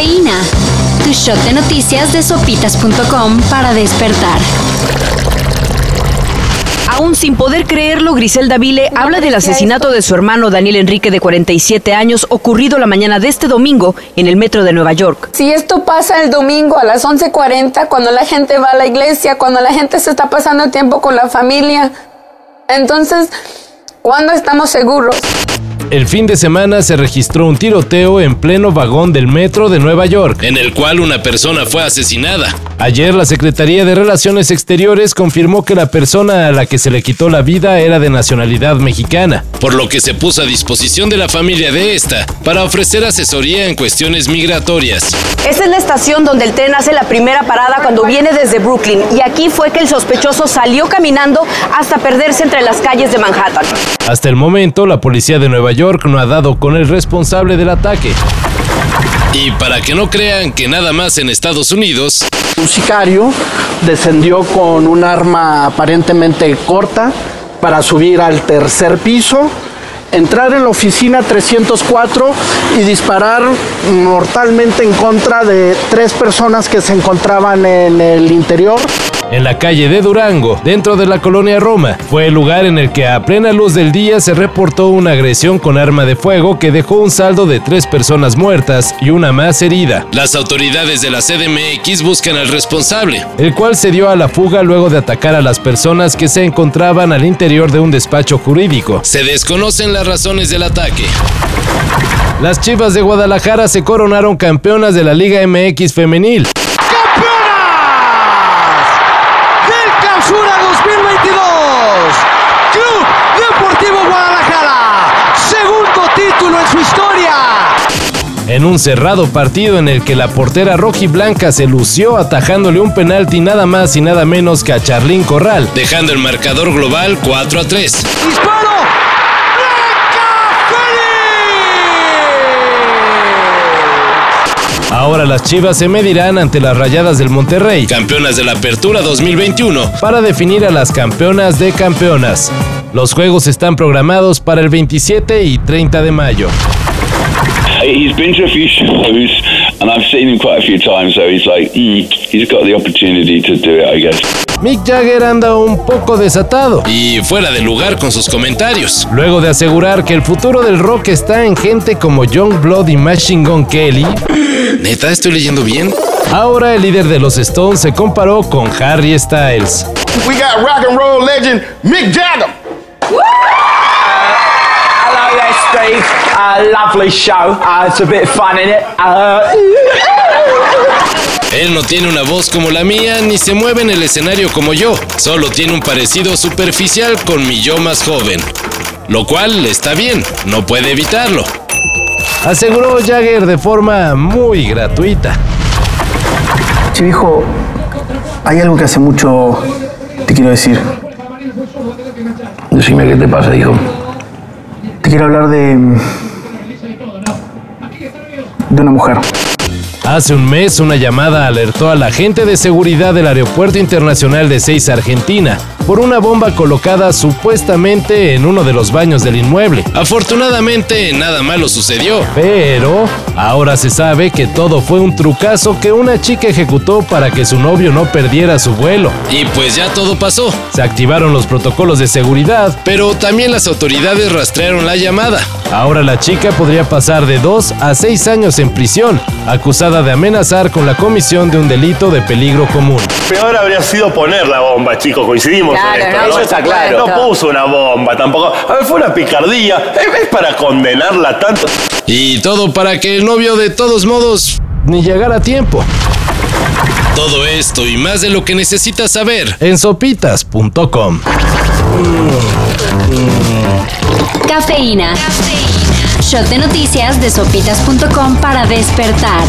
Cafeína. Tu shot de noticias de sopitas.com para despertar. Aún sin poder creerlo, Griselda Vile habla del asesinato de su hermano Daniel Enrique de 47 años ocurrido la mañana de este domingo en el metro de Nueva York. Si esto pasa el domingo a las 11:40, cuando la gente va a la iglesia, cuando la gente se está pasando tiempo con la familia, entonces, ¿cuándo estamos seguros? El fin de semana se registró un tiroteo en pleno vagón del metro de Nueva York, en el cual una persona fue asesinada. Ayer la Secretaría de Relaciones Exteriores confirmó que la persona a la que se le quitó la vida era de nacionalidad mexicana, por lo que se puso a disposición de la familia de esta para ofrecer asesoría en cuestiones migratorias. Esta es la estación donde el tren hace la primera parada cuando viene desde Brooklyn y aquí fue que el sospechoso salió caminando hasta perderse entre las calles de Manhattan. Hasta el momento, la policía de Nueva York no ha dado con el responsable del ataque. Y para que no crean que nada más en Estados Unidos, un sicario descendió con un arma aparentemente corta para subir al tercer piso, entrar en la oficina 304 y disparar mortalmente en contra de tres personas que se encontraban en el interior en la calle de Durango, dentro de la colonia Roma. Fue el lugar en el que a plena luz del día se reportó una agresión con arma de fuego que dejó un saldo de tres personas muertas y una más herida. Las autoridades de la CDMX buscan al responsable, el cual se dio a la fuga luego de atacar a las personas que se encontraban al interior de un despacho jurídico. Se desconocen las razones del ataque. Las Chivas de Guadalajara se coronaron campeonas de la Liga MX femenil. Su historia. En un cerrado partido en el que la portera rojiblanca se lució atajándole un penalti nada más y nada menos que a Charlín Corral, dejando el marcador global 4 a 3. ¡Disparo! Ahora las Chivas se medirán ante las Rayadas del Monterrey, campeonas de la Apertura 2021, para definir a las campeonas de campeonas. Los juegos están programados para el 27 y 30 de mayo. He's been to a few shows, and I've seen him quite a few times. So he's like, mm, he's got the opportunity to do it, I guess. Mick Jagger anda un poco desatado y fuera de lugar con sus comentarios. Luego de asegurar que el futuro del rock está en gente como Young Blood y Machine Gun Kelly. ¿Neta estoy leyendo bien? Ahora el líder de los Stones se comparó con Harry Styles. We got rock and roll legend Mick Jagger. Steve. Uh, lovely show. Uh, it's a bit fun in it. Uh... Él no tiene una voz como la mía ni se mueve en el escenario como yo. Solo tiene un parecido superficial con mi yo más joven. Lo cual está bien, no puede evitarlo. Aseguró Jagger de forma muy gratuita. Che, viejo, hay algo que hace mucho te quiero decir. Decime qué te pasa, hijo quiero hablar de. de una mujer. Hace un mes una llamada alertó a la agente de seguridad del Aeropuerto Internacional de Seis, Argentina, por una bomba colocada supuestamente en uno de los baños del inmueble. Afortunadamente nada malo sucedió. Pero ahora se sabe que todo fue un trucazo que una chica ejecutó para que su novio no perdiera su vuelo. Y pues ya todo pasó. Se activaron los protocolos de seguridad, pero también las autoridades rastrearon la llamada. Ahora la chica podría pasar de dos a seis años en prisión, acusada de amenazar con la comisión de un delito de peligro común. Peor habría sido poner la bomba, chicos, coincidimos claro, en esto. No, Eso está claro. No puso una bomba tampoco. A ver, fue una picardía. Es para condenarla tanto. Y todo para que el novio de todos modos ni llegara a tiempo. Todo esto y más de lo que necesitas saber en sopitas.com. Cafeína. Shot de noticias de sopitas.com para despertar.